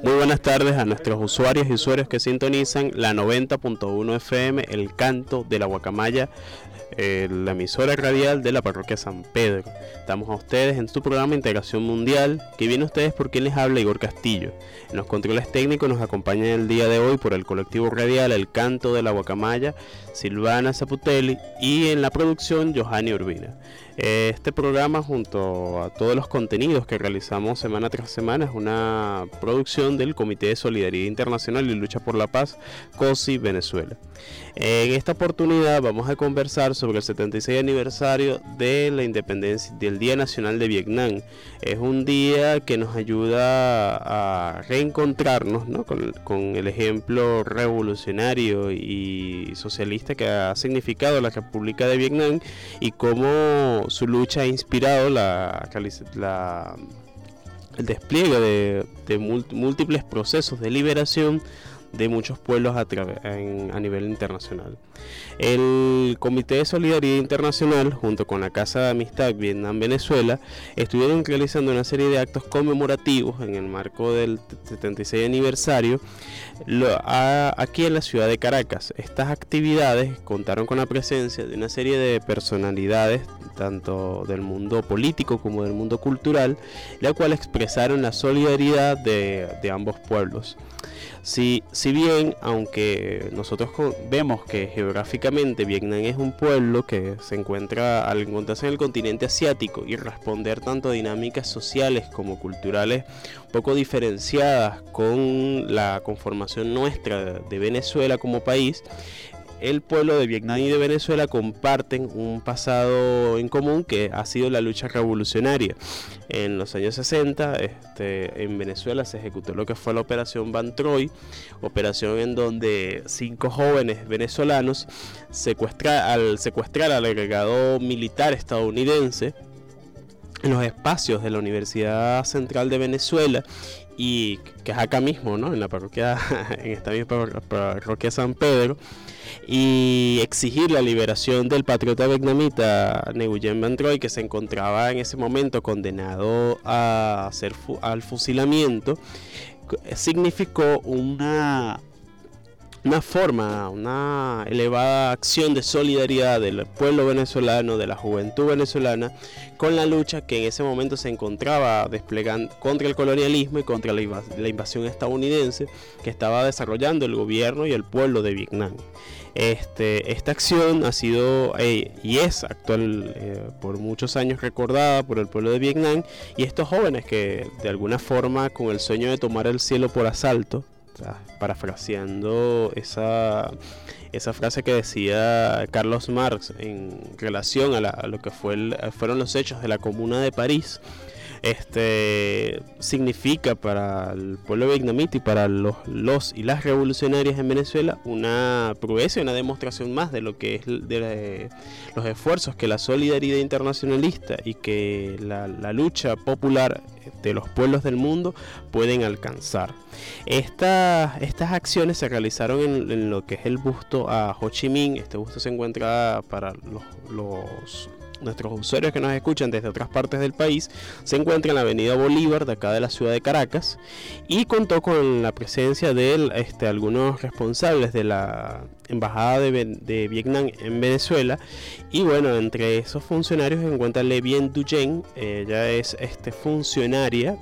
Muy buenas tardes a nuestros usuarios y usuarios que sintonizan la 90.1 FM, el canto de la guacamaya, eh, la emisora radial de la parroquia San Pedro. Estamos a ustedes en su programa Integración Mundial, que viene a ustedes por quien les habla Igor Castillo. En los controles técnicos nos acompaña el día de hoy por el colectivo radial El Canto de la Guacamaya, Silvana Zaputelli y en la producción Johanny Urbina. Este programa junto a todos los contenidos que realizamos semana tras semana es una producción del Comité de Solidaridad Internacional y Lucha por la Paz, COSI Venezuela. En esta oportunidad vamos a conversar sobre el 76 aniversario de la independencia del Día Nacional de Vietnam. Es un día que nos ayuda a reencontrarnos ¿no? con, el ejemplo revolucionario y socialista que ha significado la República de Vietnam y cómo su lucha ha inspirado la, la- el despliegue de, de múlt- múltiples procesos de liberación de muchos pueblos a, nivel internacional. El Comité de Solidaridad Internacional, junto con la Casa de Amistad Vietnam-Venezuela, estuvieron realizando una serie de actos conmemorativos en el marco del 76 aniversario aquí en la ciudad de Caracas. Estas actividades contaron con la presencia de una serie de personalidades, tanto del mundo político como del mundo cultural, la cual expresaron la solidaridad de ambos pueblos. Si, si bien, aunque nosotros vemos que geográficamente Vietnam es un pueblo que se encuentra al encontrarse en el continente asiático y responder tanto a dinámicas sociales como culturales poco diferenciadas con la conformación nuestra de Venezuela como país, el pueblo de Vietnam y de Venezuela comparten un pasado en común que ha sido la lucha revolucionaria. En los años 60, este, en Venezuela se ejecutó lo que fue la Operación Van Troy, operación en donde cinco jóvenes venezolanos secuestra, al secuestrar al agregado militar estadounidense en los espacios de la Universidad Central de Venezuela y que es acá mismo, ¿no? En la parroquia, en esta misma parro- parroquia San Pedro, y exigir la liberación del patriota vietnamita Nguyen Van Troy, que se encontraba en ese momento condenado a ser fu- al fusilamiento, significó una una forma, una elevada acción de solidaridad del pueblo venezolano, de la juventud venezolana, con la lucha que en ese momento se encontraba desplegando contra el colonialismo y contra la, invasión estadounidense que estaba desarrollando el gobierno y el pueblo de Vietnam. Este, esta acción ha sido eh, y es actual eh, por muchos años recordada por el pueblo de Vietnam y estos jóvenes que de alguna forma con el sueño de tomar el cielo por asalto parafraseando esa, esa frase que decía Carlos Marx en relación a, lo que fue fueron los hechos de la Comuna de París, este significa para el pueblo vietnamita y para los, los y las revolucionarias en Venezuela una prueba y una demostración más de lo que es de, los esfuerzos que la solidaridad internacionalista y que la, lucha popular de los pueblos del mundo pueden alcanzar. Estas, estas acciones se realizaron en, lo que es el busto a Ho Chi Minh. Este busto se encuentra para los, los nuestros usuarios que nos escuchan desde otras partes del país, se encuentra en la avenida Bolívar de acá de la ciudad de Caracas y contó con la presencia de este, algunos responsables de la embajada de, Vietnam en Venezuela y bueno, entre esos funcionarios se encuentra Le Bien Duyen, ella es este, funcionaria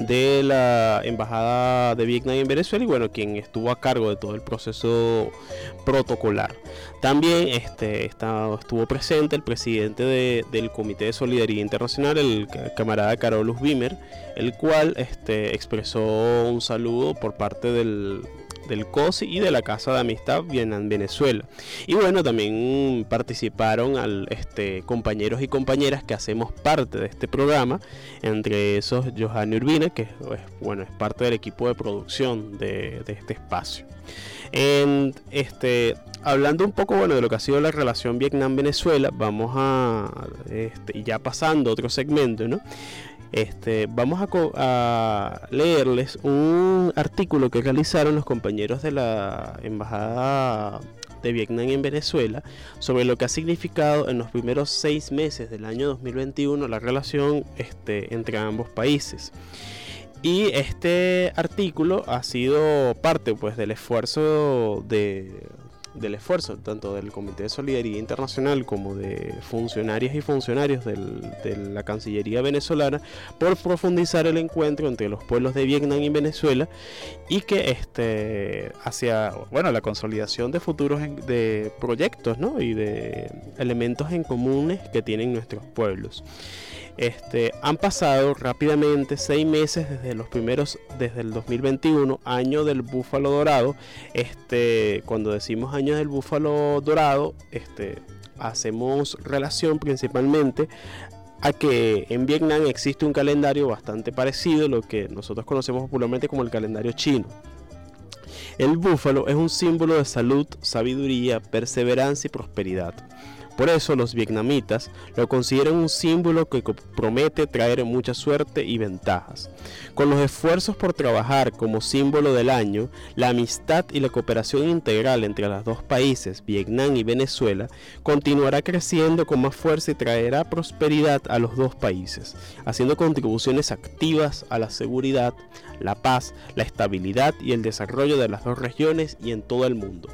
de la Embajada de Vietnam en Venezuela y bueno, quien estuvo a cargo de todo el proceso protocolar. También este, estuvo presente el presidente del Comité de Solidaridad Internacional, el camarada Carolus Bimer, el cual este, expresó un saludo por parte del, del COSI y de la Casa de Amistad en Venezuela. Y bueno, también participaron este, compañeros y compañeras que hacemos parte de este programa, entre esos Johanny Urbina, que es, bueno, es parte del equipo de producción de, este espacio. Este, hablando un poco bueno, de lo que ha sido la relación Vietnam-Venezuela, vamos a, este, ya pasando otro segmento, ¿no? Este, vamos a, leerles un artículo que realizaron los compañeros de la Embajada de Vietnam en Venezuela sobre lo que ha significado en los primeros seis meses del año 2021 la relación este, entre ambos países. Y este artículo ha sido parte pues, del esfuerzo de del esfuerzo tanto del Comité de Solidaridad Internacional como de funcionarias y funcionarios de la Cancillería venezolana por profundizar el encuentro entre los pueblos de Vietnam y Venezuela y que este hacia bueno la consolidación de futuros de proyectos y de elementos en comunes que tienen nuestros pueblos. Este, han pasado rápidamente seis meses desde los primeros, desde el 2021, año del búfalo dorado. Este, cuando decimos año del búfalo dorado, este, hacemos relación principalmente a que en Vietnam existe un calendario bastante parecido, lo que nosotros conocemos popularmente como el calendario chino. El búfalo es un símbolo de salud, sabiduría, perseverancia y prosperidad. Por eso los vietnamitas lo consideran un símbolo que promete traer mucha suerte y ventajas. Con los esfuerzos por trabajar como símbolo del año, la amistad y la cooperación integral entre los dos países, Vietnam y Venezuela, continuará creciendo con más fuerza y traerá prosperidad a los dos países, haciendo contribuciones activas a la seguridad, la paz, la estabilidad y el desarrollo de las dos regiones y en todo el mundo.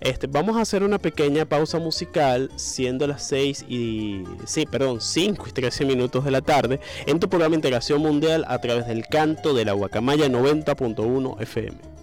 Este, vamos a hacer una pequeña pausa musical, siendo las 6 y. Sí, perdón, 5 y 13 minutos de la tarde, en tu programa Integración Mundial a través del canto de la Guacamaya 90.1 FM.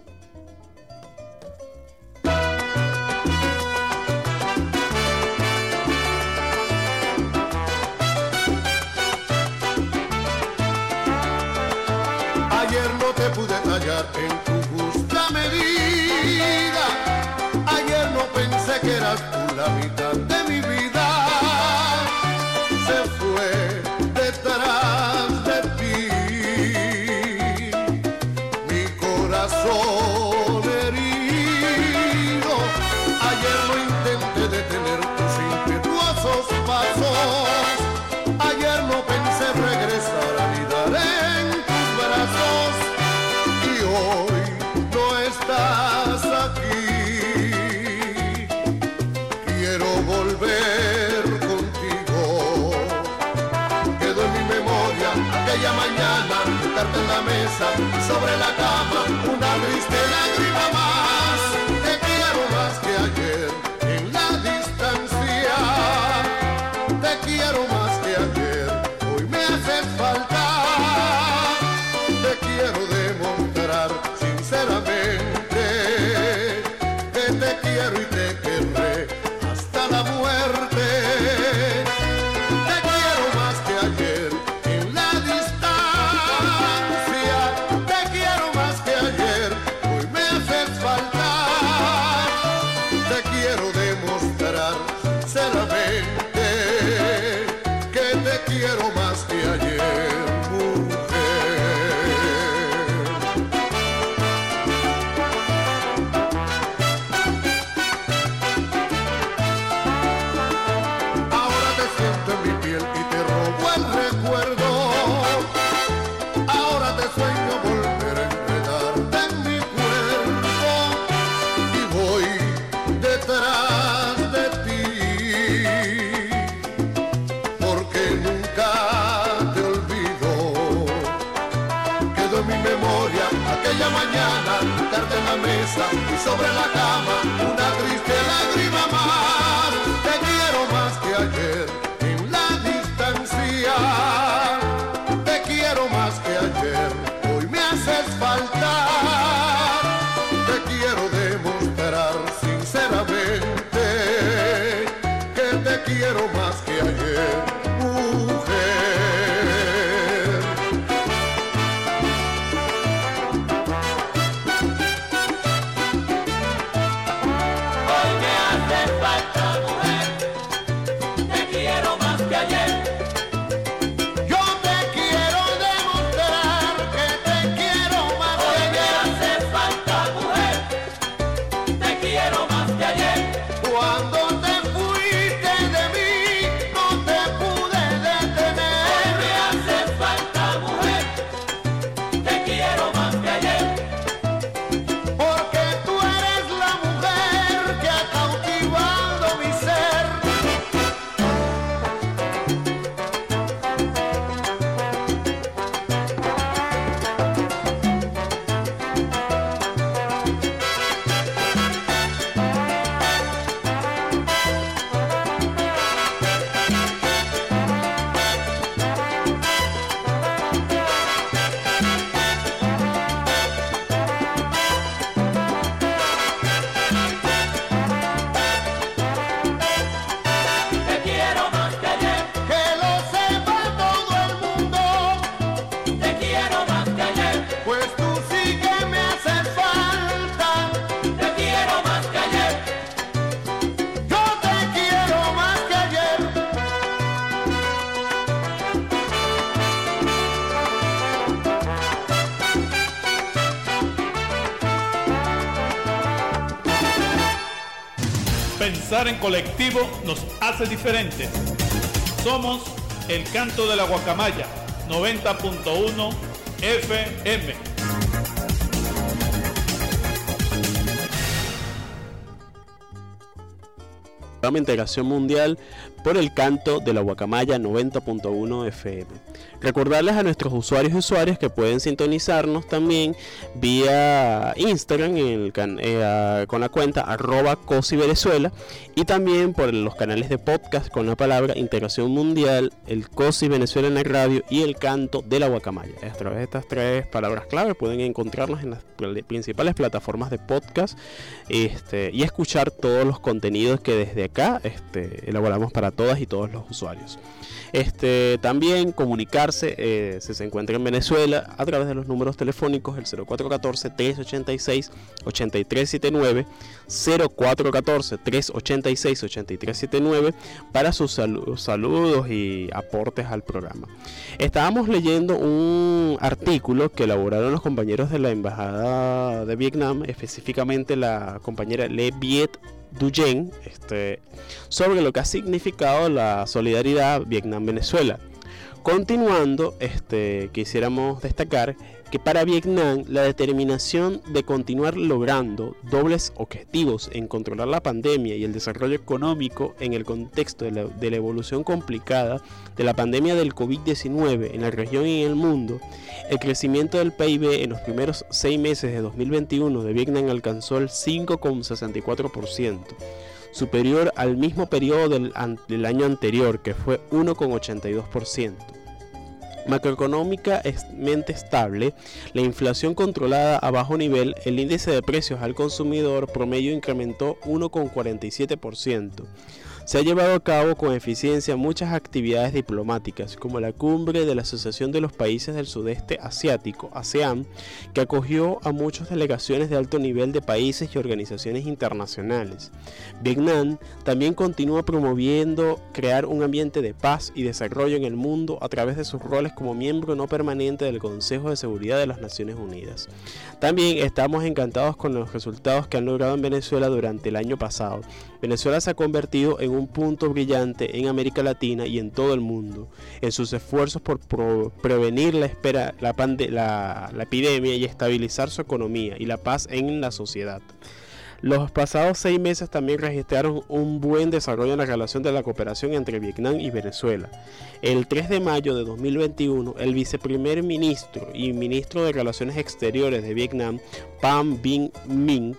quiero más que ayer. Pensar en colectivo nos hace diferentes. Somos el canto de la guacamaya 90.1 FM. Integración Mundial por el canto de la Guacamaya 90.1 FM. Recordarles a nuestros usuarios y usuarias que pueden sintonizarnos también vía Instagram eh, con la cuenta arroba COSI y también por los canales de podcast con la palabra Integración Mundial, el COSI Venezuela en la radio y el canto de la Guacamaya. A través de estas tres palabras clave pueden encontrarnos en las principales plataformas de podcast este, y escuchar todos los contenidos que desde acá este, elaboramos para todas y todos los usuarios. Este, también eh, si se encuentra en Venezuela a través de los números telefónicos el 0414-386-8379, 0414-386-8379 para sus saludos y aportes al programa. Estábamos leyendo un artículo que elaboraron los compañeros de la Embajada de Vietnam, específicamente la compañera Le Viet Duyen este, sobre lo que ha significado la solidaridad Vietnam-Venezuela. Continuando, este, quisiéramos destacar que para Vietnam la determinación de continuar logrando dobles objetivos en controlar la pandemia y el desarrollo económico en el contexto de la, evolución complicada de la pandemia del COVID-19 en la región y en el mundo, el crecimiento del PIB en los primeros seis meses de 2021 de Vietnam alcanzó el 5,64%, superior al mismo periodo del, del año anterior que fue 1,82% macroeconómicamente estable, la inflación controlada a bajo nivel, el índice de precios al consumidor promedio incrementó 1,47% se ha llevado a cabo con eficiencia muchas actividades diplomáticas, como la cumbre de la Asociación de los Países del Sudeste Asiático, ASEAN, que acogió a muchas delegaciones de alto nivel de países y organizaciones internacionales. Vietnam también continúa promoviendo crear un ambiente de paz y desarrollo en el mundo a través de sus roles como miembro no permanente del Consejo de Seguridad de las Naciones Unidas. También estamos encantados con los resultados que han logrado en Venezuela durante el año pasado. Venezuela se ha convertido en un punto brillante en América Latina y en todo el mundo, en sus esfuerzos por prevenir la, espera, la, epidemia y estabilizar su economía y la paz en la sociedad. Los pasados seis meses también registraron un buen desarrollo en la relación de la cooperación entre Vietnam y Venezuela. El 3 de mayo de 2021, el viceprimer ministro y ministro de Relaciones Exteriores de Vietnam Pham Binh Minh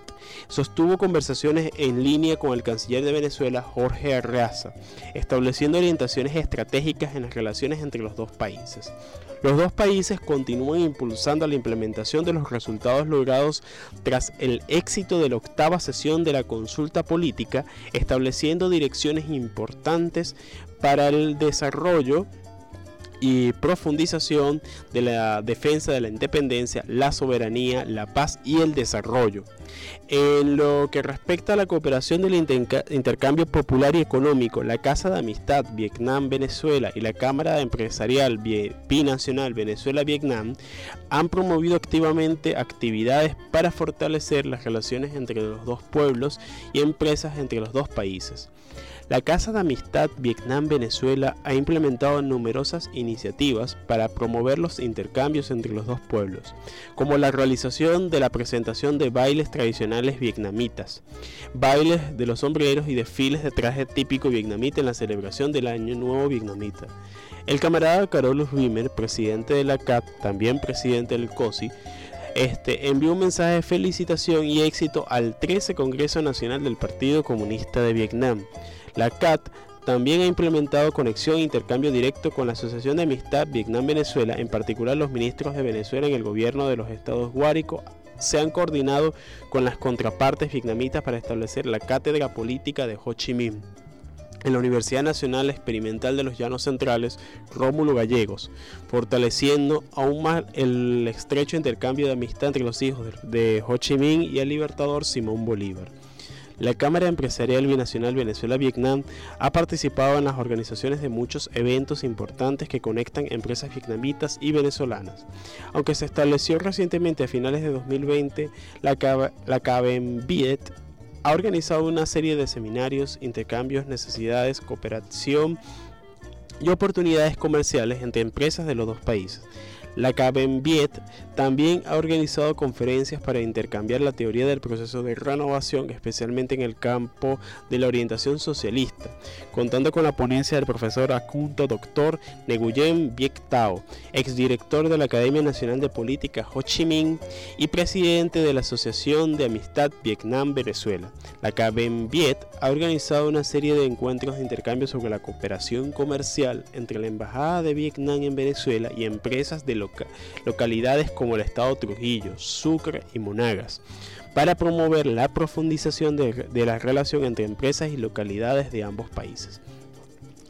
sostuvo conversaciones en línea con el canciller de Venezuela, Jorge Arraza, estableciendo orientaciones estratégicas en las relaciones entre los dos países. Los dos países continúan impulsando la implementación de los resultados logrados tras el éxito de la octava sesión de la consulta política, estableciendo direcciones importantes para el desarrollo y profundización de la defensa de la independencia, la soberanía, la paz y el desarrollo. En lo que respecta a la cooperación del intercambio popular y económico, la Casa de Amistad Vietnam-Venezuela y la Cámara Empresarial Binacional Venezuela-Vietnam han promovido activamente actividades para fortalecer las relaciones entre los dos pueblos y empresas entre los dos países. La Casa de Amistad Vietnam-Venezuela ha implementado numerosas iniciativas para promover los intercambios entre los dos pueblos, como la realización de la presentación de bailes tradicionales vietnamitas, bailes de los sombreros y desfiles de traje típico vietnamita en la celebración del Año Nuevo Vietnamita. El camarada Carolus Wimmer, presidente de la CAP, también presidente del COSI, este, envió un mensaje de felicitación y éxito al 13 Congreso Nacional del Partido Comunista de Vietnam. La CAT también ha implementado conexión e intercambio directo con la Asociación de Amistad Vietnam-Venezuela, en particular los ministros de Venezuela en el gobierno de los estados Guárico se han coordinado con las contrapartes vietnamitas para establecer la cátedra política de Ho Chi Minh en la Universidad Nacional Experimental de los Llanos Centrales, Rómulo Gallegos, fortaleciendo aún más el estrecho intercambio de amistad entre los hijos de Ho Chi Minh y el libertador Simón Bolívar. La Cámara Empresarial Binacional Venezuela-Vietnam ha participado en las organizaciones de muchos eventos importantes que conectan empresas vietnamitas y venezolanas. Aunque se estableció recientemente a finales de 2020, la, CABEMBIET ha organizado una serie de seminarios, intercambios, necesidades, cooperación y oportunidades comerciales entre empresas de los dos países. La CABEMBIET también ha organizado conferencias para intercambiar la teoría del proceso de renovación, especialmente en el campo de la orientación socialista, contando con la ponencia del profesor Acunto Dr. Nguyen Viet Tao, exdirector de la Academia Nacional de Política Ho Chi Minh y presidente de la Asociación de Amistad Vietnam-Venezuela. La CABEMBIET ha organizado una serie de encuentros de intercambio sobre la cooperación comercial entre la Embajada de Vietnam en Venezuela y empresas de localidades como el estado Trujillo, Sucre y Monagas, para promover la profundización de, la relación entre empresas y localidades de ambos países.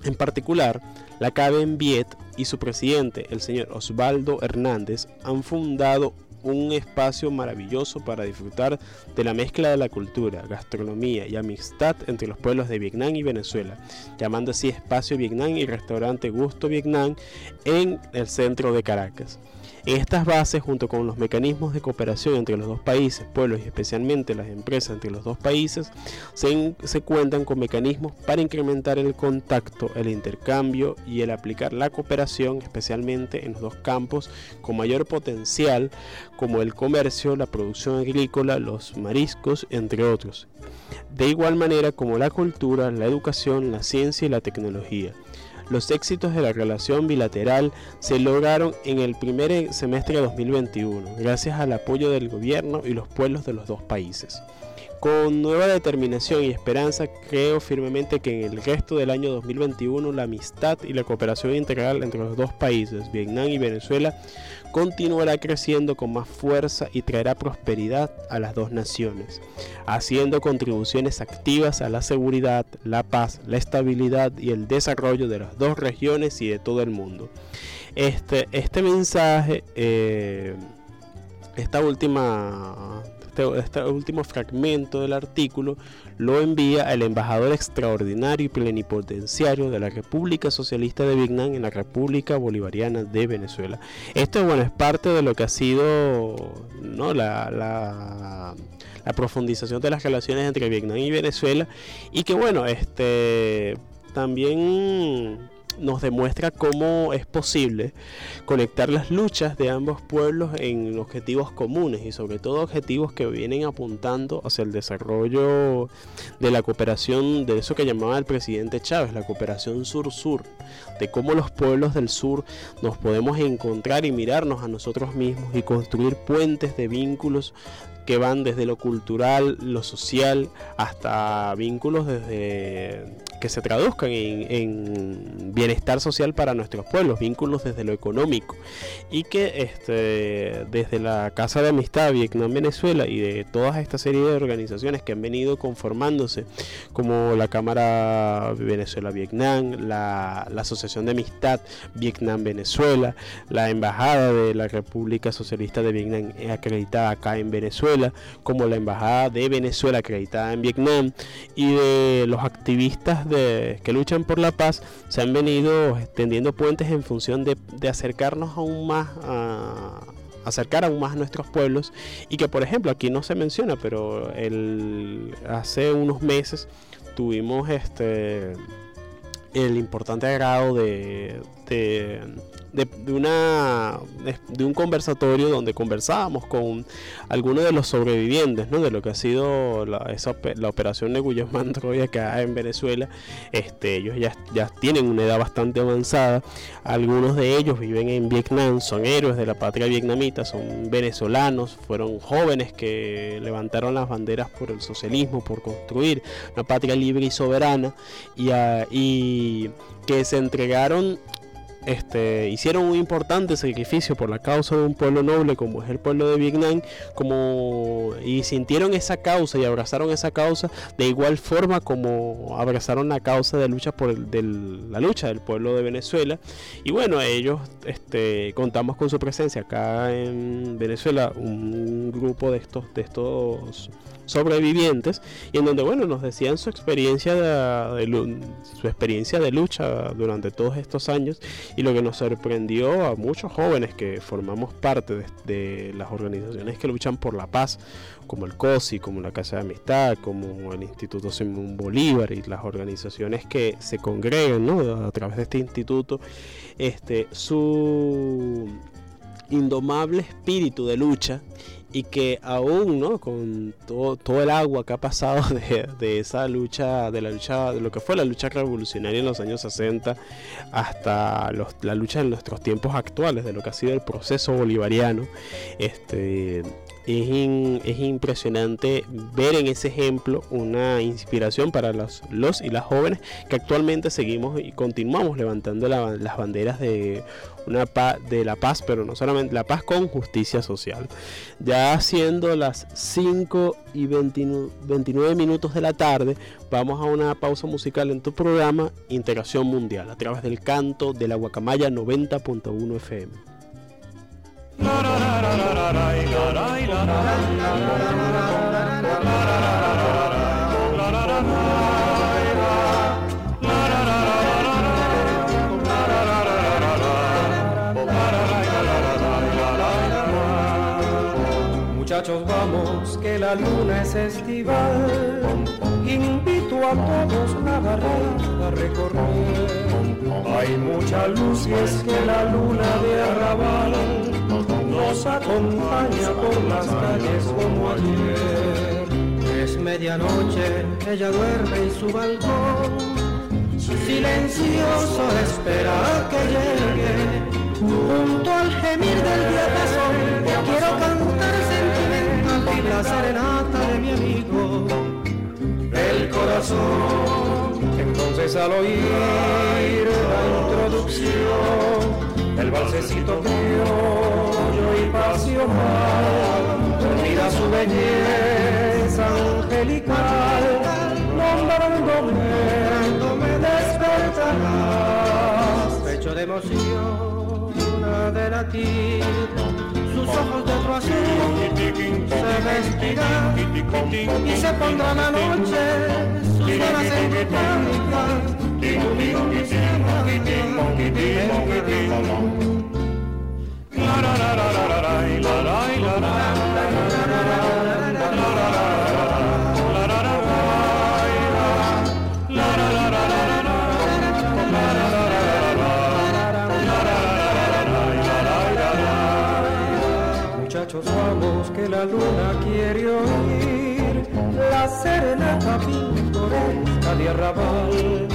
En particular, la Viet y su presidente, el señor Osvaldo Hernández, han fundado un espacio maravilloso para disfrutar de la mezcla de la cultura, gastronomía y amistad entre los pueblos de Vietnam y Venezuela, llamando así Espacio Vietnam y Restaurante Gusto Vietnam en el centro de Caracas. Estas bases, junto con los mecanismos de cooperación entre los dos países, pueblos y especialmente las empresas entre los dos países, se, cuentan con mecanismos para incrementar el contacto, el intercambio y el aplicar la cooperación, especialmente en los dos campos con mayor potencial, como el comercio, la producción agrícola, los mariscos, entre otros. De igual manera como la cultura, la educación, la ciencia y la tecnología. Los éxitos de la relación bilateral se lograron en el primer semestre de 2021, gracias al apoyo del gobierno y los pueblos de los dos países. Con nueva determinación y esperanza, creo firmemente que en el resto del año 2021 la amistad y la cooperación integral entre los dos países, Vietnam y Venezuela, continuará creciendo con más fuerza y traerá prosperidad a las dos naciones, haciendo contribuciones activas a la seguridad, la paz, la estabilidad y el desarrollo de las dos regiones y de todo el mundo. Este, este mensaje, eh, esta última este, este, último fragmento del artículo lo envía el embajador extraordinario y plenipotenciario de la República Socialista de Vietnam en la República Bolivariana de Venezuela. Esto bueno, es parte de lo que ha sido ¿no? la, la, la profundización de las relaciones entre Vietnam y Venezuela y que bueno, este también nos demuestra cómo es posible conectar las luchas de ambos pueblos en objetivos comunes y sobre todo objetivos que vienen apuntando hacia el desarrollo de la cooperación de eso que llamaba el presidente Chávez, la cooperación sur-sur, de cómo los pueblos del sur nos podemos encontrar y mirarnos a nosotros mismos y construir puentes de vínculos que van desde lo cultural, lo social, hasta vínculos desde que se traduzcan en, bienestar social para nuestros pueblos, vínculos desde lo económico. Y que este, desde la Casa de Amistad Vietnam-Venezuela y de toda esta serie de organizaciones que han venido conformándose como la Cámara Venezuela-Vietnam, la, la Asociación de Amistad Vietnam-Venezuela, la Embajada de la República Socialista de Vietnam acreditada acá en Venezuela, como la Embajada de Venezuela acreditada en Vietnam y de los activistas que luchan por la paz se han venido extendiendo puentes en función de, acercarnos aún más a acercar aún más a nuestros pueblos y que por ejemplo aquí no se menciona pero hace unos meses tuvimos este el importante agrado de, una, de, un conversatorio donde conversábamos con algunos de los sobrevivientes ¿no? de lo que ha sido la, esa, la operación de Guyamán Troya acá en Venezuela. Este, ellos ya, ya tienen una edad bastante avanzada. Algunos de ellos viven en Vietnam, son héroes de la patria vietnamita, son venezolanos, fueron jóvenes que levantaron las banderas por el socialismo, por construir una patria libre y soberana y, y que se entregaron este, hicieron un importante sacrificio por la causa de un pueblo noble como es el pueblo de Vietnam, como, y sintieron esa causa y abrazaron esa causa de igual forma como abrazaron la causa de lucha por el, la lucha del pueblo de Venezuela. Y bueno, ellos este, contamos con su presencia acá en Venezuela, un grupo de estos, de estos sobrevivientes y en donde bueno nos decían su experiencia de, su experiencia de lucha durante todos estos años y lo que nos sorprendió a muchos jóvenes que formamos parte de, las organizaciones que luchan por la paz como el COSI, como la Casa de Amistad, como el Instituto Simón Bolívar y las organizaciones que se congregan a través de este instituto, este, su indomable espíritu de lucha y que aún ¿no? con todo, el agua que ha pasado de, esa lucha, de la lucha, de lo que fue la lucha revolucionaria en los años 60 hasta la lucha en nuestros tiempos actuales, de lo que ha sido el proceso bolivariano, este, es, impresionante ver en ese ejemplo una inspiración para los, los y las jóvenes que actualmente seguimos y continuamos levantando las banderas de una paz, de la paz, pero no solamente la paz con justicia social. Ya siendo las 5 y 29 minutos de la tarde, vamos a una pausa musical en tu programa Integración Mundial a través del canto de la Guacamaya 90.1 FM. Muchachos, vamos, que la luna es estival. Invito a todos a barrer, a recorrer. Hay mucha luz y es que la luna de arrabal nos acompaña por las calles como ayer. Es medianoche, ella duerme en su balcón, silencioso espera que llegue. Junto al gemir del diapasón, quiero cantar sentimental y la serenata de mi amigo. El corazón, entonces al oír la introducción, el balsecito criollo y pasional, mira su belleza angelical, nombrándome, me despertarás, pecho de emoción, de latir, sus ojos de otro azul se vestirán y se pondrá la noche sus velas en Muchachos, vamos que la luna quiere oír. La serenata pintoresca de arrabal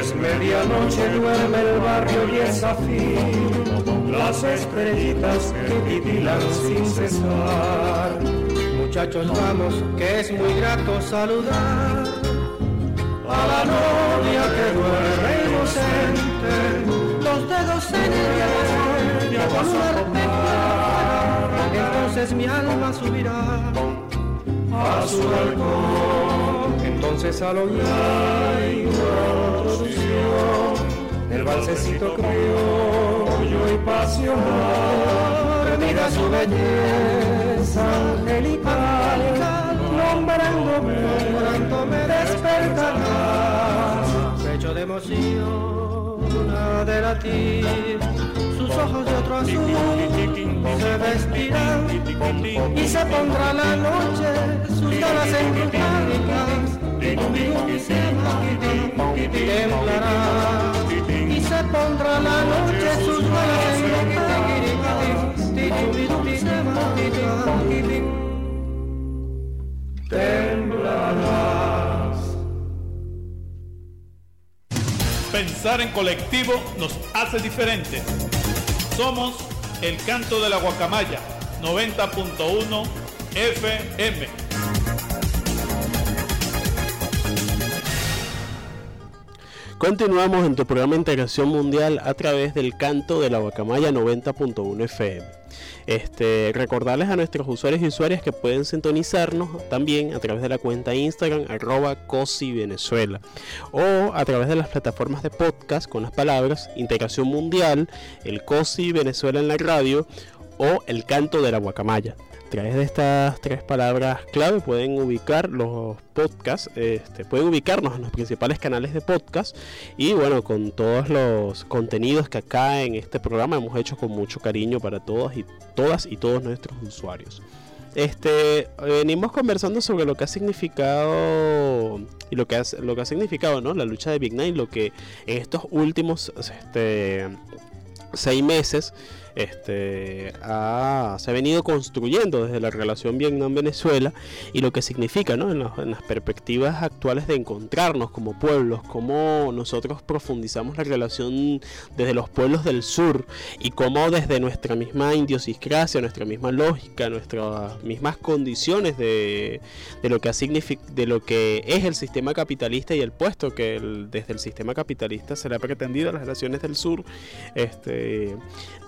es medianoche, duerme el barrio y es afín, las estrellitas que titilan sin cesar. Muchachos, vamos, que es muy grato saludar a la novia que duerme inocente, los dedos en el un entonces mi alma subirá a su balcón. Entonces al oír la introducción el balsecito criollo y pasional, mira su belleza angelical, nombrándome, nombrándome despertará, pecho de emoción de latir, ojos de otro azul se vestirán y se pondrá la noche sus ganas embrujadas temblará y se pondrá la noche sus ganas temblarás. Pensar en colectivo nos hace diferentes. Somos el canto de la guacamaya 90.1 FM. Continuamos en tu programa Integración Mundial a través del canto de la Guacamaya 90.1 FM. Este, recordarles a nuestros usuarios y usuarias que pueden sintonizarnos también a través de la cuenta Instagram arroba COSI Venezuela o a través de las plataformas de podcast con las palabras Integración Mundial, el COSI Venezuela en la radio o el canto de la Guacamaya través de estas tres palabras clave pueden ubicar los podcasts, este, pueden ubicarnos en los principales canales de podcast y bueno, con todos los contenidos que acá en este programa hemos hecho con mucho cariño para todas y todas y todos nuestros usuarios. Este, venimos conversando sobre lo que ha significado y lo que ha, lo que ha significado, ¿no? La lucha de Big Nine, lo que en estos últimos este, seis meses este, se ha venido construyendo desde la relación Vietnam-Venezuela y lo que significa en, las perspectivas actuales de encontrarnos como pueblos, cómo nosotros profundizamos la relación desde los pueblos del sur y cómo desde nuestra misma idiosincrasia, nuestra misma lógica, nuestras mismas condiciones de, lo, que ha de lo que es el sistema capitalista y el puesto que desde el sistema capitalista se le ha pretendido a las relaciones del sur, este,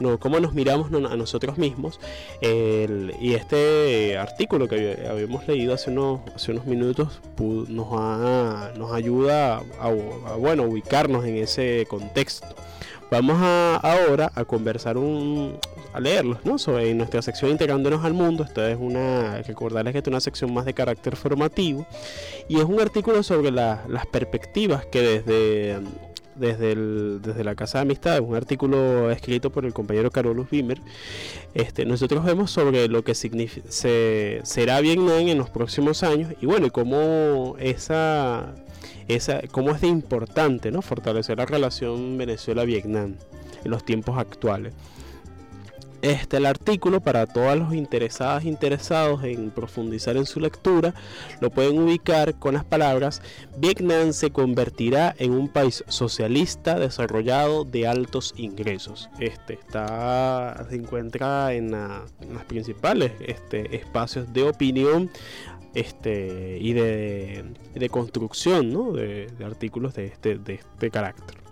no, cómo nos miramos a nosotros mismos. y este artículo que habíamos leído hace unos, hace unos minutos nos, nos ayuda a, bueno, ubicarnos en ese contexto. Vamos a, ahora a conversar un, a leerlos, ¿no? Sobre nuestra sección Integrándonos al Mundo. Esta es una, recordarles que es una sección más de carácter formativo. Y es un artículo sobre las perspectivas que desde desde, desde la Casa de Amistad, un artículo escrito por el compañero Carolus Wimmer, este, nosotros vemos sobre lo que se, será Vietnam en los próximos años y bueno, y cómo esa, esa, cómo es de importante ¿no? fortalecer la relación Venezuela-Vietnam en los tiempos actuales. Este, el artículo para todos los interesadas interesados en profundizar en su lectura lo pueden ubicar con las palabras Vietnam se convertirá en un país socialista desarrollado de altos ingresos. Este está se encuentra en, los principales este, espacios de opinión este, y de, construcción de, artículos de este, de este carácter.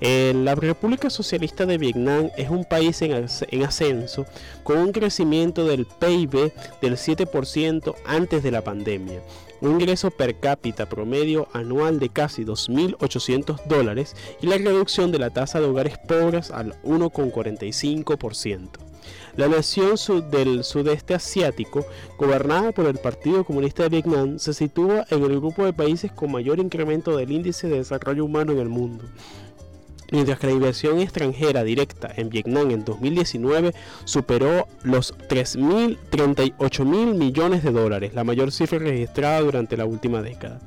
Eh, la República Socialista de Vietnam es un país en, ascenso con un crecimiento del PIB del 7% antes de la pandemia, un ingreso per cápita promedio anual de casi 2.800 dólares y la reducción de la tasa de hogares pobres al 1,45%. La nación del sudeste asiático, gobernada por el Partido Comunista de Vietnam, se sitúa en el grupo de países con mayor incremento del índice de desarrollo humano en el mundo mientras que la inversión extranjera directa en Vietnam en 2019 superó los 3.038 mil millones de dólares, la mayor cifra registrada durante la última década.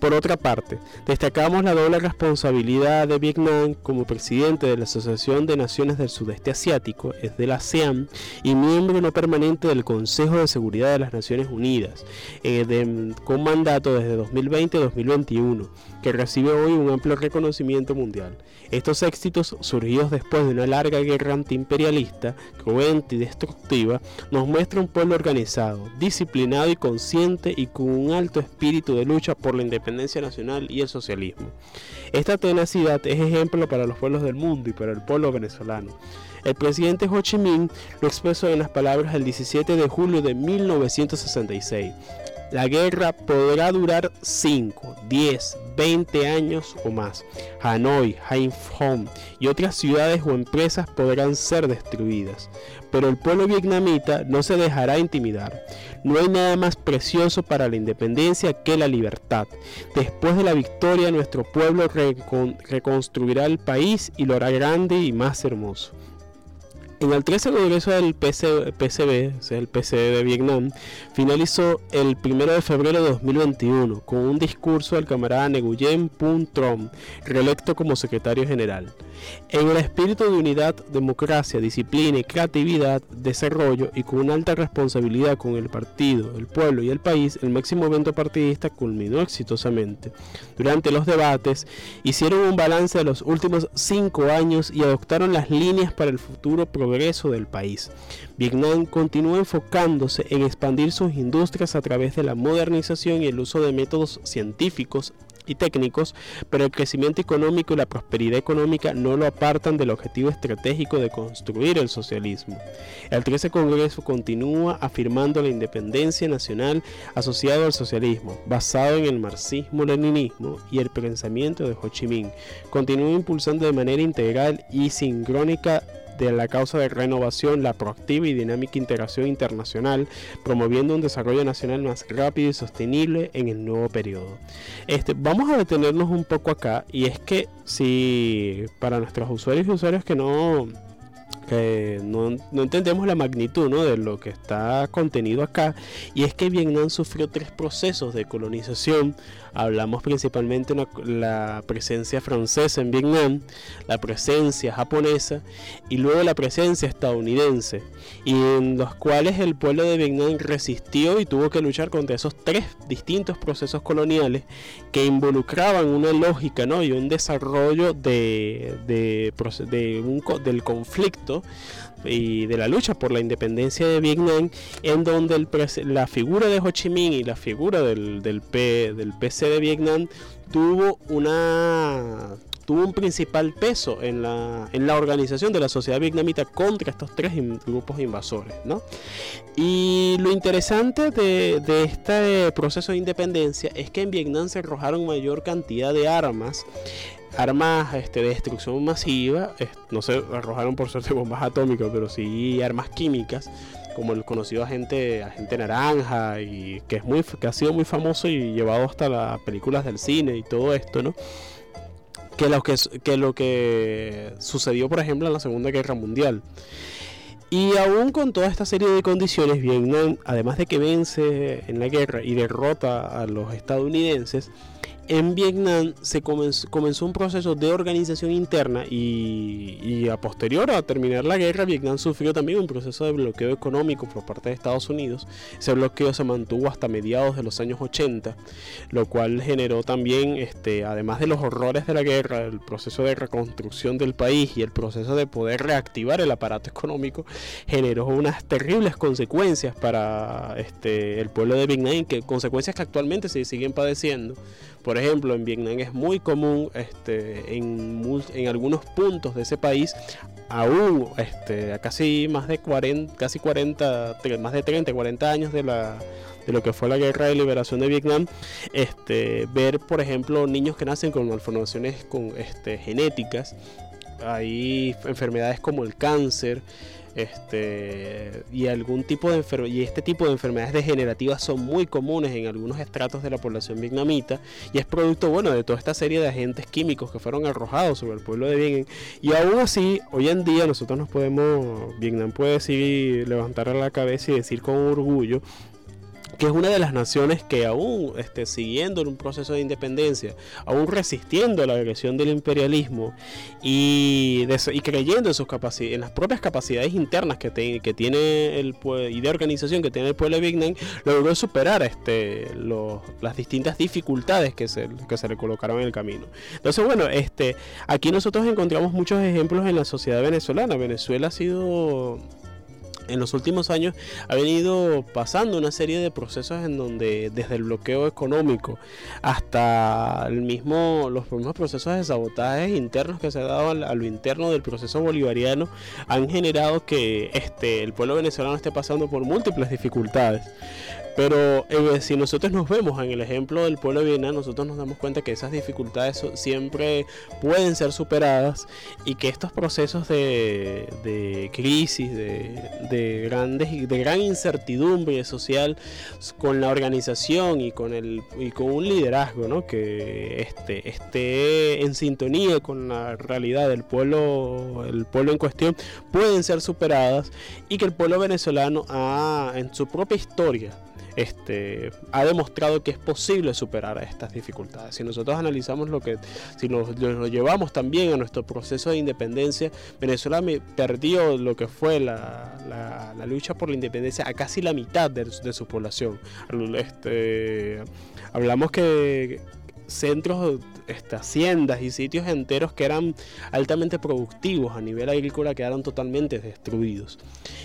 Por otra parte, destacamos la doble responsabilidad de Vietnam como presidente de la Asociación de Naciones del Sudeste Asiático, es de la ASEAN, y miembro no permanente del Consejo de Seguridad de las Naciones Unidas, eh, con mandato desde 2020 a 2021, que recibe hoy un amplio reconocimiento mundial. Estos éxitos, surgidos después de una larga guerra antiimperialista, cruenta y destructiva, nos muestra un pueblo organizado, disciplinado y consciente y con un alto espíritu de lucha por la independencia nacional y el socialismo. Esta tenacidad es ejemplo para los pueblos del mundo y para el pueblo venezolano. El presidente Ho Chi Minh lo expresó en las palabras el 17 de julio de 1966. La guerra podrá durar 5, 10, 20 años o más. Hanoi, Haiphong y otras ciudades o empresas podrán ser destruidas, pero el pueblo vietnamita no se dejará intimidar. No hay nada más precioso para la independencia que la libertad. Después de la victoria, nuestro pueblo reconstruirá el país y lo hará grande y más hermoso. En el 13 Congreso del PCB, el PCB de Vietnam, finalizó el 1 de febrero de 2021 con un discurso del camarada Nguyen Pun Trom, reelecto como secretario general. En el espíritu de unidad, democracia, disciplina y creatividad, desarrollo y con una alta responsabilidad con el partido, el pueblo y el país, el máximo evento partidista culminó exitosamente. Durante los debates, hicieron un balance de los últimos cinco años y adoptaron las líneas para el futuro progreso del país. Vietnam continúa enfocándose en expandir sus industrias a través de la modernización y el uso de métodos científicos y técnicos, pero el crecimiento económico y la prosperidad económica no lo apartan del objetivo estratégico de construir el socialismo. El 13 Congreso continúa afirmando la independencia nacional asociada al socialismo, basado en el marxismo-leninismo y el pensamiento de Ho Chi Minh. Continúa impulsando de manera integral y sincrónica de la causa de renovación, la proactiva y dinámica integración internacional, promoviendo un desarrollo nacional más rápido y sostenible en el nuevo periodo. Este, vamos a detenernos un poco acá y es que si para nuestros usuarios y usuarios que no que no, entendemos la magnitud de lo que está contenido acá. Y es que Vietnam sufrió tres procesos de colonización. Hablamos principalmente de la presencia francesa en Vietnam, la presencia japonesa y luego la presencia estadounidense, y en los cuales el pueblo de Vietnam resistió y tuvo que luchar contra esos tres distintos procesos coloniales que involucraban una lógica ¿no? y un desarrollo de, de, del conflicto y de la lucha por la independencia de Vietnam, en donde la figura de Ho Chi Minh y la figura del, del, P, del PC de Vietnam tuvo una tuvo un principal peso en la, en la organización de la sociedad vietnamita contra estos tres grupos invasores. ¿no? Y lo interesante de, de, este proceso de independencia es que en Vietnam se arrojaron mayor cantidad de armas armas este, de destrucción masiva, no se arrojaron por suerte bombas atómicas, pero sí armas químicas, como el conocido agente, agente naranja, y que es muy que ha sido muy famoso y llevado hasta las películas del cine y todo esto, ¿no? Que lo que, que lo que sucedió, por ejemplo, en la Segunda Guerra Mundial. Y aún con toda esta serie de condiciones, Vietnam, además de que vence en la guerra y derrota a los estadounidenses, en Vietnam se comenzó, un proceso de organización interna y, a posterior a terminar la guerra, Vietnam sufrió también un proceso de bloqueo económico por parte de Estados Unidos. Ese bloqueo se mantuvo hasta mediados de los años 80, lo cual generó también, este, además de los horrores de la guerra, el proceso de reconstrucción del país y el proceso de poder reactivar el aparato económico, generó unas terribles consecuencias para este, el pueblo de Vietnam, que consecuencias que actualmente se siguen padeciendo. Por ejemplo, en Vietnam es muy común este, en, en algunos puntos de ese país aún este, a casi más de 40, casi 40, más de 30, 40 años de la de lo que fue la guerra de liberación de Vietnam, este, ver por ejemplo niños que nacen con malformaciones con este, genéticas, hay enfermedades como el cáncer, este, y algún tipo de y este tipo de enfermedades degenerativas son muy comunes en algunos estratos de la población vietnamita y es producto bueno de toda esta serie de agentes químicos que fueron arrojados sobre el pueblo de Vietnam y aún así hoy en día nosotros nos podemos Vietnam puede decir levantar la cabeza y decir con orgullo que es una de las naciones que aún este, siguiendo en un proceso de independencia, aún resistiendo a la agresión del imperialismo y, creyendo en, sus capacidades, en las propias capacidades internas que, que tiene el y de organización que tiene el pueblo de Vietnam, logró superar este, las distintas dificultades que se, que se le colocaron en el camino. Entonces, bueno, este, aquí nosotros encontramos muchos ejemplos en la sociedad venezolana. Venezuela ha sido en los últimos años ha venido pasando una serie de procesos en donde desde el bloqueo económico hasta el mismo, los mismos procesos de sabotaje internos que se han dado a lo interno del proceso bolivariano han generado que este, el pueblo venezolano esté pasando por múltiples dificultades. Pero eh, si nosotros nos vemos en el ejemplo del pueblo de Vietnam, nosotros nos damos cuenta que esas dificultades siempre pueden ser superadas y que estos procesos de, crisis, de, grandes, de gran incertidumbre social con la organización y con, el, y con un liderazgo ¿no? que este, esté en sintonía con la realidad del pueblo, el pueblo en cuestión, pueden ser superadas y que el pueblo venezolano en su propia historia, este, ha demostrado que es posible superar estas dificultades. Si nosotros analizamos lo que, si nos, llevamos también a nuestro proceso de independencia, Venezuela perdió lo que fue la, lucha por la independencia a casi la mitad de, su población. Este, hablamos que centros, este, haciendas y sitios enteros que eran altamente productivos a nivel agrícola quedaron totalmente destruidos.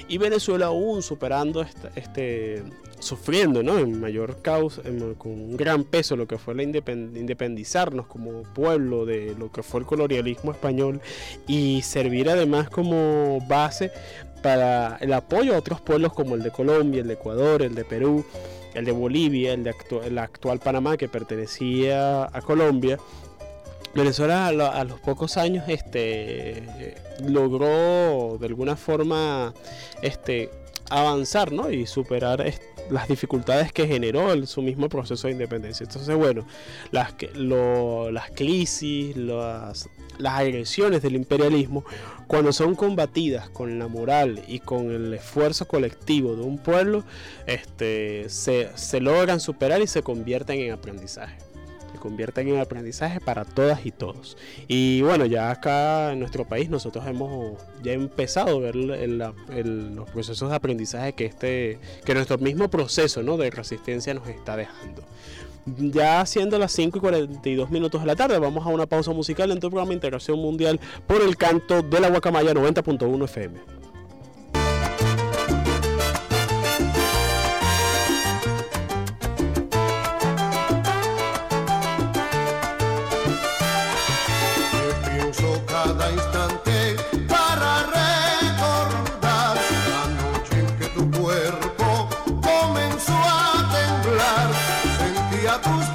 Y Venezuela aún superando este, sufriendo ¿no? en mayor causa, con un gran peso lo que fue la independizarnos como pueblo de lo que fue el colonialismo español y servir además como base para el apoyo a otros pueblos como el de Colombia, el de Ecuador, el de Perú, el de Bolivia, el de el actual Panamá que pertenecía a Colombia. Venezuela a, los pocos años este, logró de alguna forma este, avanzar ¿no? y superar las dificultades que generó su mismo proceso de independencia. Entonces, bueno, las, las crisis, las, las agresiones del imperialismo, cuando son combatidas con la moral y con el esfuerzo colectivo de un pueblo, este, se, se logran superar y se convierten en aprendizaje convierten en aprendizaje para todas y todos. Y bueno, ya acá en nuestro país nosotros hemos ya empezado a ver los procesos de aprendizaje que, este, que nuestro mismo proceso ¿no? de resistencia nos está dejando. Ya siendo las 5 y 42 minutos de la tarde, vamos a una pausa musical en tu programa Integración Mundial por el canto de la Guacamaya 90.1 FM. la pousse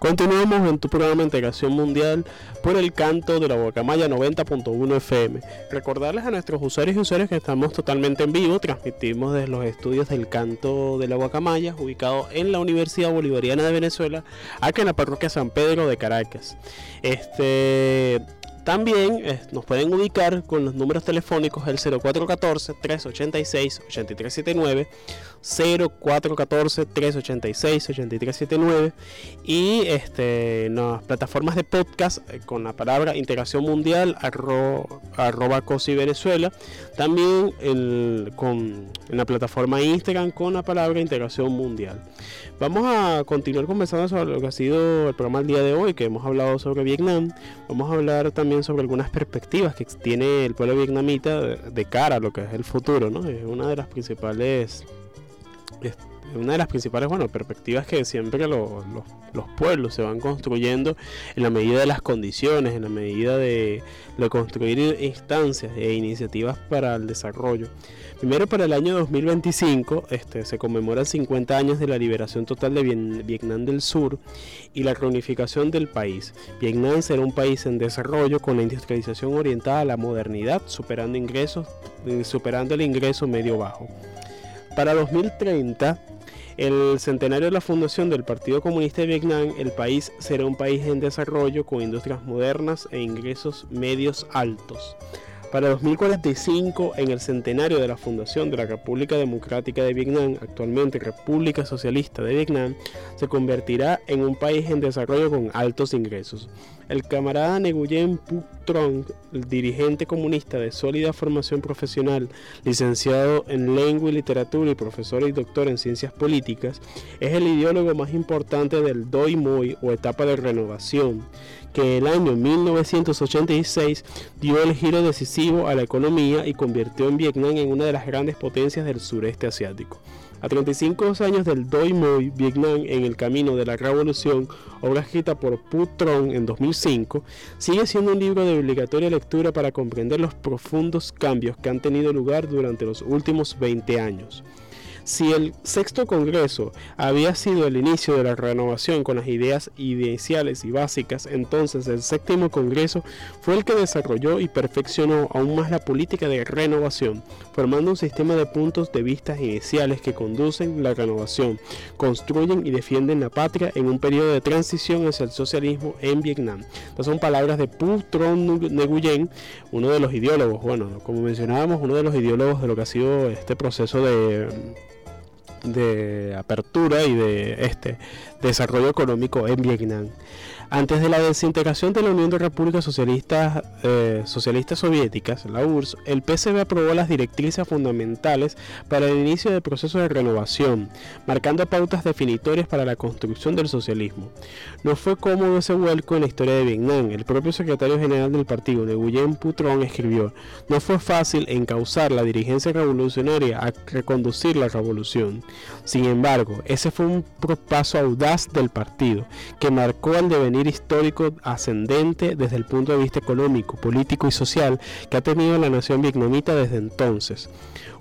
Continuamos en tu programa Integración Mundial por el canto de la Guacamaya 90.1 FM. Recordarles a nuestros usuarios y usuarios que estamos totalmente en vivo, transmitimos desde los estudios del canto de la Guacamaya, ubicado en la Universidad Bolivariana de Venezuela, acá en la parroquia San Pedro de Caracas. Este también nos pueden ubicar con los números telefónicos el 0414-386-8379, 0414-386-8379 y este, las plataformas de podcast eh, con la palabra Integración Mundial arroba COSI Venezuela, también con, en la plataforma Instagram con la palabra Integración Mundial. Vamos a continuar conversando sobre lo que ha sido el programa el día de hoy, que hemos hablado sobre Vietnam. Vamos a hablar también sobre algunas perspectivas que tiene el pueblo vietnamita de, cara a lo que es el futuro, ¿no? Es una de las principales una de las principales bueno, perspectivas que siempre los, los, pueblos se van construyendo en la medida de las condiciones, en la medida de, de construir instancias e iniciativas para el desarrollo. Primero para el año 2025 este, se conmemoran 50 años de la liberación total de Vietnam del Sur y la reunificación del país. Vietnam será un país en desarrollo con la industrialización orientada a la modernidad, superando ingresos, eh, superando el ingreso medio bajo. Para 2030 el centenario de la fundación del Partido Comunista de Vietnam, el país será un país en desarrollo con industrias modernas e ingresos medios altos. Para 2045, en el centenario de la fundación de la República Democrática de Vietnam, actualmente República Socialista de Vietnam, se convertirá en un país en desarrollo con altos ingresos. El camarada Nguyen Phuc Trong, el dirigente comunista de sólida formación profesional, licenciado en lengua y literatura y profesor y doctor en ciencias políticas, es el ideólogo más importante del Doi Moi o etapa de renovación que el año 1986 dio el giro decisivo a la economía y convirtió en Vietnam en una de las grandes potencias del sureste asiático. A 35 años del Doi Moi, Vietnam en el camino de la revolución, obra escrita por Phu en 2005, sigue siendo un libro de obligatoria lectura para comprender los profundos cambios que han tenido lugar durante los últimos 20 años. Si el sexto Congreso había sido el inicio de la renovación con las ideas iniciales y básicas, entonces el séptimo Congreso fue el que desarrolló y perfeccionó aún más la política de renovación, formando un sistema de puntos de vista iniciales que conducen la renovación, construyen y defienden la patria en un periodo de transición hacia el socialismo en Vietnam. Estas son palabras de Phu Tron Nguyen, uno de los ideólogos, bueno, como mencionábamos, uno de los ideólogos de lo que ha sido este proceso de de apertura y de este desarrollo económico en Vietnam. Antes de la desintegración de la Unión de Repúblicas Socialistas, eh, Soviéticas, la URSS, el PCB aprobó las directrices fundamentales para el inicio del proceso de renovación, marcando pautas definitorias para la construcción del socialismo. No fue cómodo ese vuelco en la historia de Vietnam. El propio secretario general del partido, Nguyen Putron, escribió, no fue fácil encauzar la dirigencia revolucionaria a reconducir la revolución. Sin embargo, ese fue un paso audaz del partido, que marcó el devenir histórico ascendente desde el punto de vista económico, político y social que ha tenido la nación vietnamita desde entonces.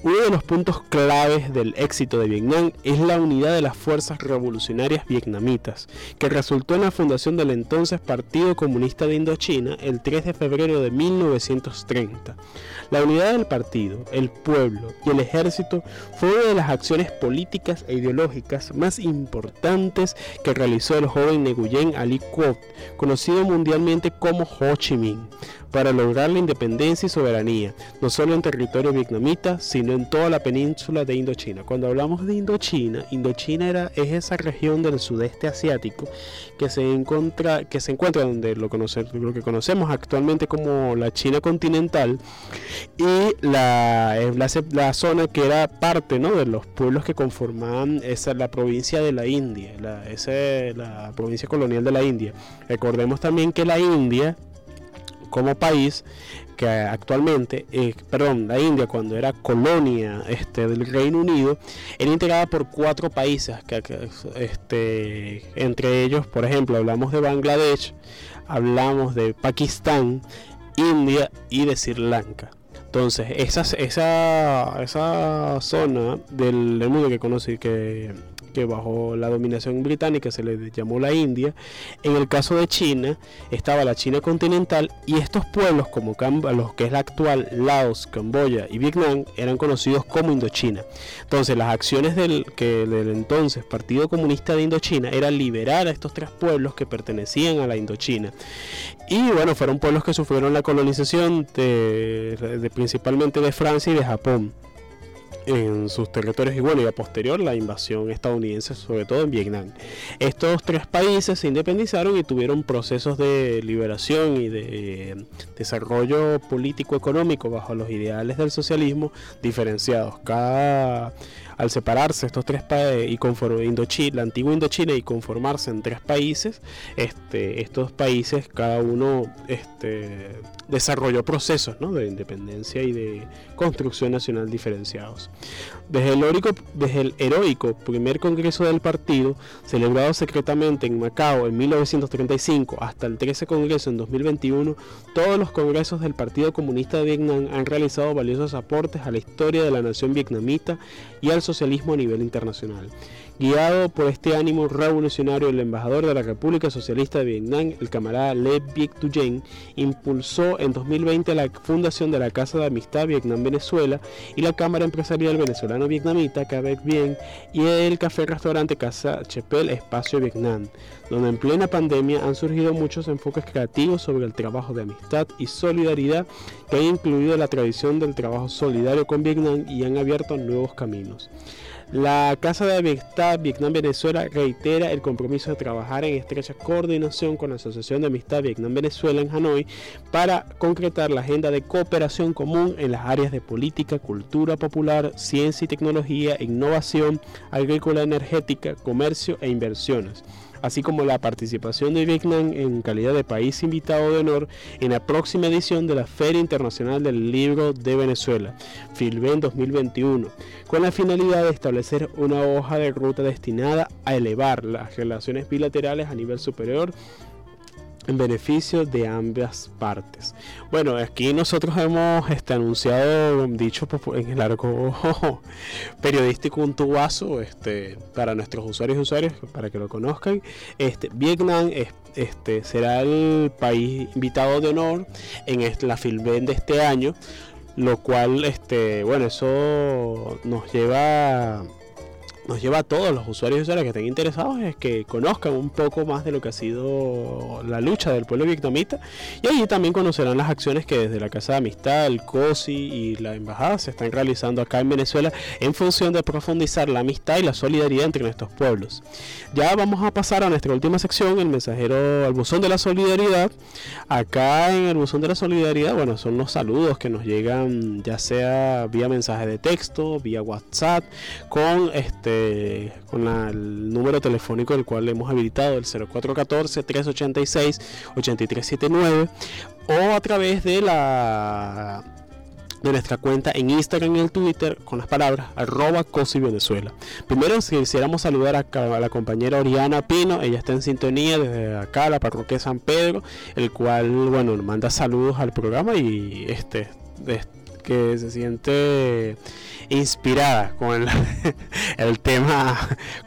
Uno de los puntos claves del éxito de Vietnam es la unidad de las fuerzas revolucionarias vietnamitas, que resultó en la fundación del entonces Partido Comunista de Indochina el 3 de febrero de 1930. La unidad del partido, el pueblo y el ejército fue una de las acciones políticas e ideológicas más importantes que realizó el joven Nguyen Ali Quoc, conocido mundialmente como Ho Chi Minh para lograr la independencia y soberanía, no solo en territorio vietnamita, sino en toda la península de Indochina. Cuando hablamos de Indochina, Indochina era, es esa región del sudeste asiático que se encuentra, que se encuentra donde lo, que conocemos actualmente como la China continental y la, la, zona que era parte ¿no? de los pueblos que conformaban esa, la provincia de la India, la, esa, la provincia colonial de la India. Recordemos también que la India como país que actualmente, eh, perdón, la India cuando era colonia este, del Reino Unido, era integrada por cuatro países, que, este, entre ellos, por ejemplo, hablamos de Bangladesh, hablamos de Pakistán, India y de Sri Lanka. Entonces, esa, esa, esa zona del, del mundo que conocí, que que bajo la dominación británica se le llamó la India. En el caso de China estaba la China continental y estos pueblos como los que es la actual Laos, Camboya y Vietnam eran conocidos como Indochina. Entonces las acciones del, que del entonces Partido Comunista de Indochina era liberar a estos tres pueblos que pertenecían a la Indochina. Y bueno, fueron pueblos que sufrieron la colonización de principalmente de Francia y de Japón en sus territorios y bueno, y a posterior la invasión estadounidense, sobre todo en Vietnam. Estos tres países se independizaron y tuvieron procesos de liberación y de desarrollo político-económico bajo los ideales del socialismo diferenciados. Cada al separarse estos tres países y conformar Indochina, la antigua Indochina y conformarse en tres países, este, estos países cada uno este, desarrolló procesos de independencia y de construcción nacional diferenciados. Desde el, heroico, desde el heroico primer congreso del partido, celebrado secretamente en Macao en 1935 hasta el 13 congreso en 2021, todos los congresos del Partido Comunista de Vietnam han realizado valiosos aportes a la historia de la nación vietnamita y al socialismo a nivel internacional. Guiado por este ánimo revolucionario, el embajador de la República Socialista de Vietnam, el camarada Le Viet Duyen, impulsó en 2020 la fundación de la Casa de Amistad Vietnam-Venezuela y la Cámara Empresarial Venezolano-Vietnamita, CABEC Bien, y el café-restaurante Casa Chepel Espacio Vietnam, donde en plena pandemia han surgido muchos enfoques creativos sobre el trabajo de amistad y solidaridad que han incluido la tradición del trabajo solidario con Vietnam y han abierto nuevos caminos. La Casa de Amistad Vietnam-Venezuela reitera el compromiso de trabajar en estrecha coordinación con la Asociación de Amistad Vietnam-Venezuela en Hanoi para concretar la agenda de cooperación común en las áreas de política, cultura popular, ciencia y tecnología, innovación, agrícola energética, comercio e inversiones así como la participación de Vietnam en calidad de país invitado de honor en la próxima edición de la Feria Internacional del Libro de Venezuela, FILBEN 2021, con la finalidad de establecer una hoja de ruta destinada a elevar las relaciones bilaterales a nivel superior en beneficio de ambas partes. Bueno, aquí nosotros hemos este, anunciado, dicho en el arco periodístico, un tubazo este, para nuestros usuarios y usuarios, para que lo conozcan. Este, Vietnam este, será el país invitado de honor en la Filben de este año, lo cual, este, bueno, eso nos lleva nos lleva a todos los usuarios y usuarias que estén interesados es que conozcan un poco más de lo que ha sido la lucha del pueblo vietnamita y allí también conocerán las acciones que desde la Casa de Amistad, el COSI y la Embajada se están realizando acá en Venezuela en función de profundizar la amistad y la solidaridad entre nuestros pueblos. Ya vamos a pasar a nuestra última sección, el mensajero al buzón de la solidaridad. Acá en el buzón de la solidaridad, bueno, son los saludos que nos llegan ya sea vía mensaje de texto, vía WhatsApp, con este con el número telefónico del cual hemos habilitado, el 0414-386-8379, o a través de la de nuestra cuenta en Instagram y en Twitter con las palabras arroba Cosi Venezuela. Primero quisiéramos saludar a, la compañera Oriana Pino, ella está en sintonía desde acá, la parroquia San Pedro, el cual, bueno, manda saludos al programa y este, que se siente inspirada con el, tema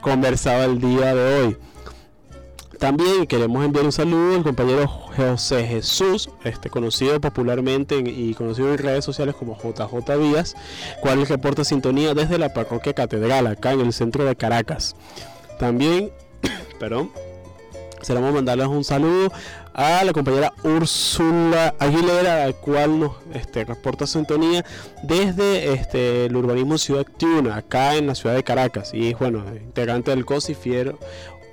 conversado el día de hoy. También queremos enviar un saludo al compañero José Jesús, este conocido popularmente y conocido en redes sociales como JJ Díaz, cual reporta sintonía desde la parroquia Catedral, acá en el centro de Caracas. También, perdón, Queremos mandarles un saludo a la compañera Úrsula Aguilera, al cual nos este, reporta sintonía desde este, el urbanismo Ciudad Activa, acá en la ciudad de Caracas. Y es bueno, integrante del COSI, fiel,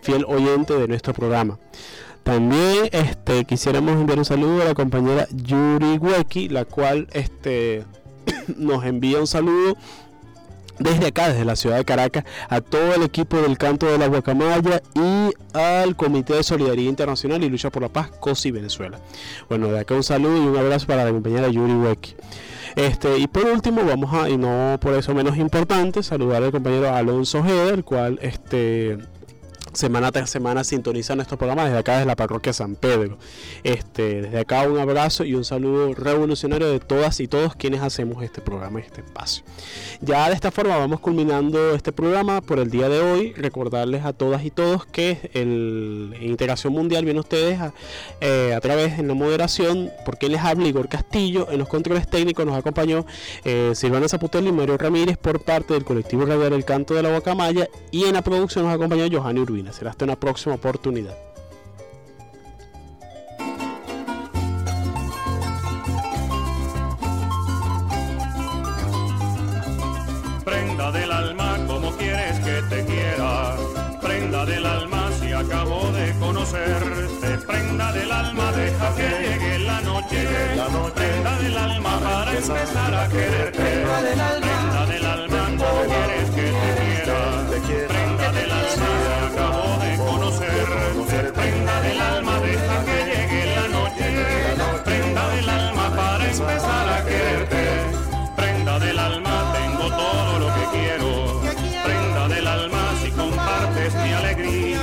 fiel oyente de nuestro programa. También este, quisiéramos enviar un saludo a la compañera Yuri Huequi, la cual este, nos envía un saludo desde acá, desde la ciudad de Caracas, a todo el equipo del Canto de la Guacamaya y al Comité de Solidaridad Internacional y Lucha por la Paz, COSI Venezuela. Bueno, de acá un saludo y un abrazo para la compañera Yuri Weck. Este, y por último, vamos a, y no por eso menos importante, saludar al compañero Alonso Ojeda, el cual este semana tras semana sintonizan nuestro programa desde acá, desde la parroquia San Pedro. Este, desde acá un abrazo y un saludo revolucionario de todas y todos quienes hacemos este programa, este espacio. Ya de esta forma vamos culminando este programa por el día de hoy. Recordarles a todas y todos que el Integración Mundial viene ustedes a, eh, a través de la moderación, porque les habla Igor Castillo, en los controles técnicos nos acompañó eh, Silvana Zaputel y Mario Ramírez por parte del colectivo radial El Canto de la Guacamaya y en la producción nos acompañó Johanny Urbina. Será hasta una próxima oportunidad. Prenda del alma, como quieres que te quiera. Prenda del alma, si acabo de conocerte. Prenda del alma, deja que llegue la noche. Prenda del alma para empezar a quererte. Prenda del alma, como quieres que te quiera. Prenda del alegría.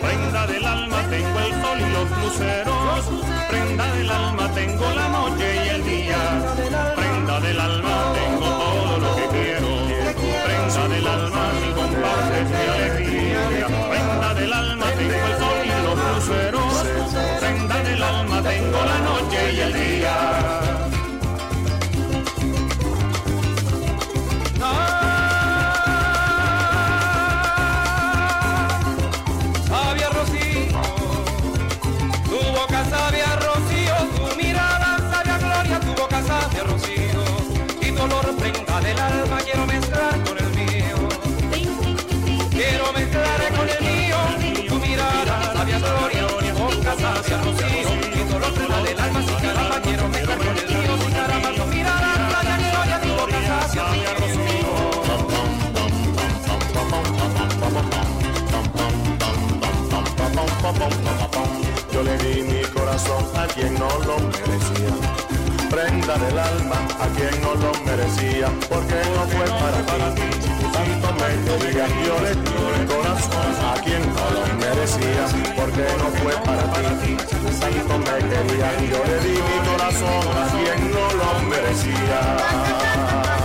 Prenda del alma, tengo el sol y los luceros. Prenda del alma, tengo la noche y el día. Prenda del alma, tengo todo lo que quiero. Prenda del alma, si compartes mi alegría. Prenda del alma, tengo el sol y los luceros. Prenda del alma, tengo la noche y el día. Yo le di mi corazón a quien no lo merecía. Prenda del alma a quien no lo merecía. Porque no fue para ti. Tanto me quería. Yo le di mi corazón a quien no lo merecía. Porque no fue para ti. Tanto me quería. Yo le di mi corazón a quien no lo merecía.